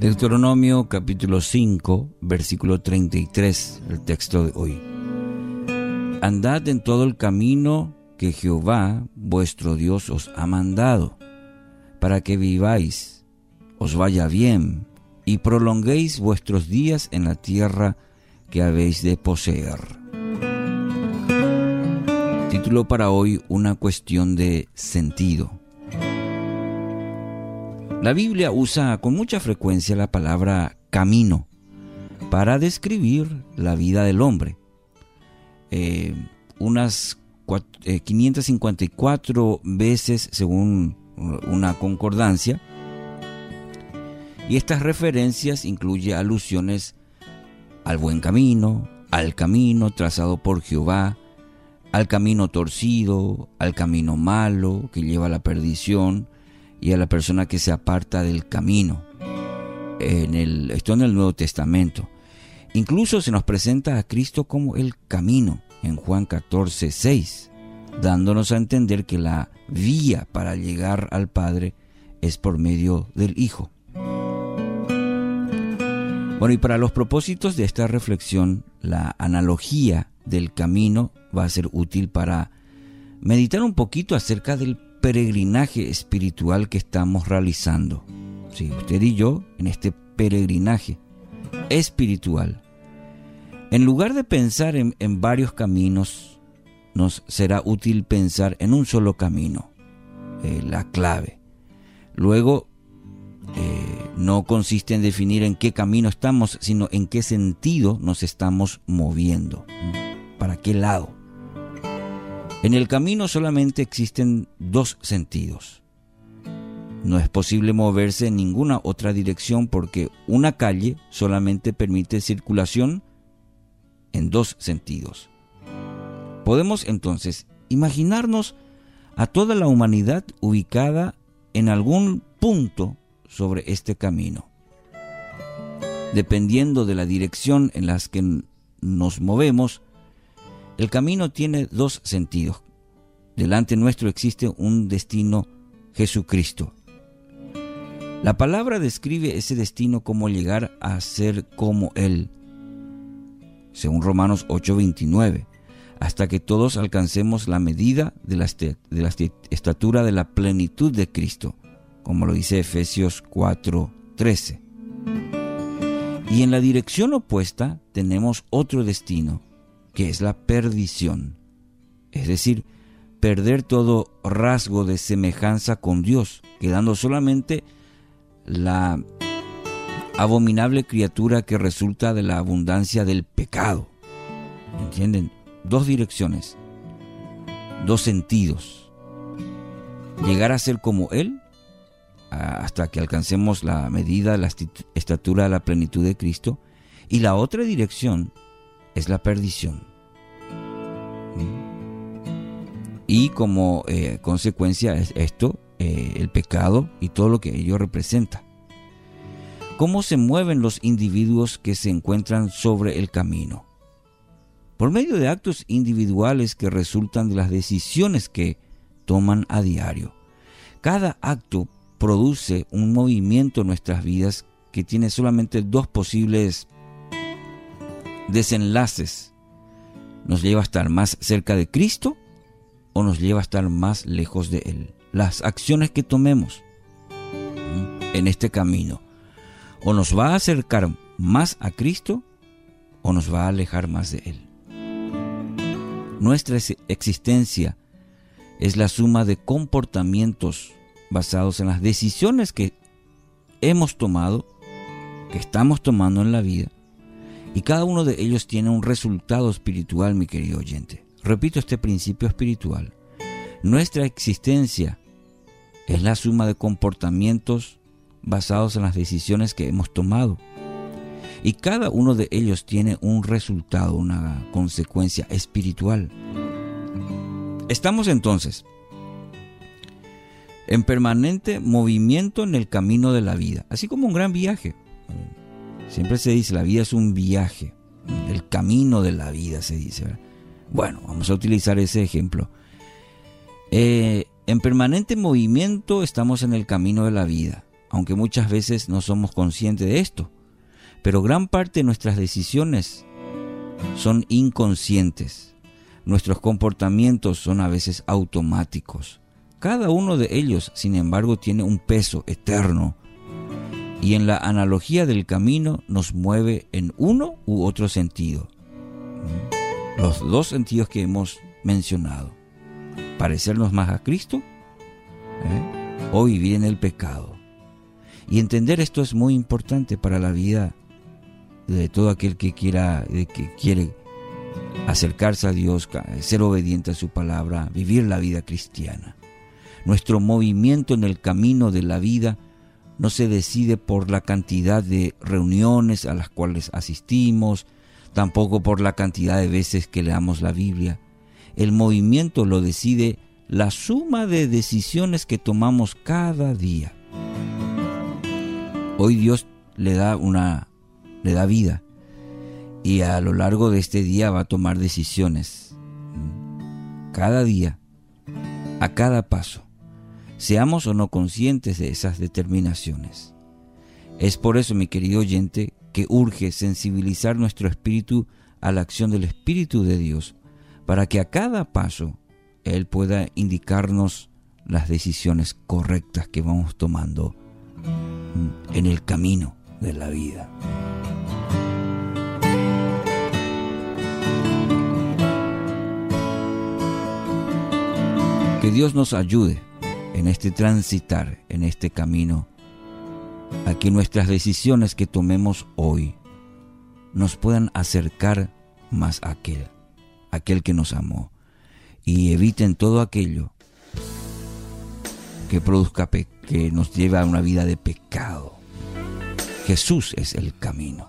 Deuteronomio capítulo 5, versículo 33, el texto de hoy. Andad en todo el camino que Jehová vuestro Dios os ha mandado, para que viváis, os vaya bien, y prolonguéis vuestros días en la tierra que habéis de poseer. Título para hoy, una cuestión de sentido. La Biblia usa con mucha frecuencia la palabra camino para describir la vida del hombre. Eh, unas 554 eh, veces según una concordancia. Y estas referencias incluyen alusiones al buen camino, al camino trazado por Jehová, al camino torcido, al camino malo que lleva a la perdición, y a la persona que se aparta del camino. En el, esto en el Nuevo Testamento. Incluso se nos presenta a Cristo como el camino en Juan 14, 6, dándonos a entender que la vía para llegar al Padre es por medio del Hijo. Bueno, y para los propósitos de esta reflexión, la analogía del camino va a ser útil para meditar un poquito acerca del peregrinaje espiritual que estamos realizando. Sí, usted y yo en este peregrinaje espiritual. En lugar de pensar en, varios caminos, nos será útil pensar en un solo camino, eh, la clave. Luego, eh, no consiste en definir en qué camino estamos, sino en qué sentido nos estamos moviendo, para qué lado. En el camino solamente existen dos sentidos. No es posible moverse en ninguna otra dirección porque una calle solamente permite circulación en dos sentidos. Podemos entonces imaginarnos a toda la humanidad ubicada en algún punto sobre este camino. Dependiendo de la dirección en las que nos movemos, el camino tiene dos sentidos. Delante nuestro existe un destino Jesucristo. La palabra describe ese destino como llegar a ser como Él, según Romanos 8:29, hasta que todos alcancemos la medida de la, de la estatura de la plenitud de Cristo, como lo dice Efesios 4:13. Y en la dirección opuesta tenemos otro destino, que es la perdición, es decir, perder todo rasgo de semejanza con Dios, quedando solamente la abominable criatura que resulta de la abundancia del pecado. ¿Entienden? Dos direcciones, dos sentidos. Llegar a ser como Él hasta que alcancemos la medida, la estatura, la plenitud de Cristo. Y la otra dirección es la perdición. Y como eh, consecuencia es esto, eh, el pecado y todo lo que ello representa. ¿Cómo se mueven los individuos que se encuentran sobre el camino? Por medio de actos individuales que resultan de las decisiones que toman a diario. Cada acto produce un movimiento en nuestras vidas que tiene solamente dos posibles desenlaces. Nos lleva a estar más cerca de Cristo o nos lleva a estar más lejos de Él. Las acciones que tomemos en este camino o nos va a acercar más a Cristo o nos va a alejar más de Él. Nuestra existencia es la suma de comportamientos basados en las decisiones que hemos tomado, que estamos tomando en la vida, y cada uno de ellos tiene un resultado espiritual, mi querido oyente. Repito este principio espiritual. Nuestra existencia es la suma de comportamientos basados en las decisiones que hemos tomado. Y cada uno de ellos tiene un resultado, una consecuencia espiritual. Estamos entonces en permanente movimiento en el camino de la vida, así como un gran viaje. Siempre se dice, la vida es un viaje, el camino de la vida se dice. Bueno, vamos a utilizar ese ejemplo. Eh, en permanente movimiento estamos en el camino de la vida. aunque muchas veces no somos conscientes de esto. Pero gran parte de nuestras decisiones son inconscientes. Nuestros comportamientos son a veces automáticos. Cada uno de ellos, sin embargo, tiene un peso eterno y en la analogía del camino nos mueve en uno u otro sentido. Los dos sentidos que hemos mencionado. Parecernos más a Cristo ¿eh? o vivir en el pecado. Y entender esto es muy importante para la vida de todo aquel que quiera, que quiere acercarse a Dios, ser obediente a su palabra, vivir la vida cristiana. Nuestro movimiento en el camino de la vida no se decide por la cantidad de reuniones a las cuales asistimos, tampoco por la cantidad de veces que leamos la Biblia. El movimiento lo decide la suma de decisiones que tomamos cada día. Hoy Dios le da una le da vida y a lo largo de este día va a tomar decisiones. Cada día, a cada paso seamos o no conscientes de esas determinaciones. Es por eso, mi querido oyente, que urge sensibilizar nuestro espíritu a la acción del Espíritu de Dios, para que a cada paso Él pueda indicarnos las decisiones correctas que vamos tomando en el camino de la vida. Que Dios nos ayude en este transitar, en este camino, a que nuestras decisiones que tomemos hoy nos puedan acercar más a aquel, aquel que nos amó, y eviten todo aquello que produzca que nos lleve a una vida de pecado. Jesús es el camino.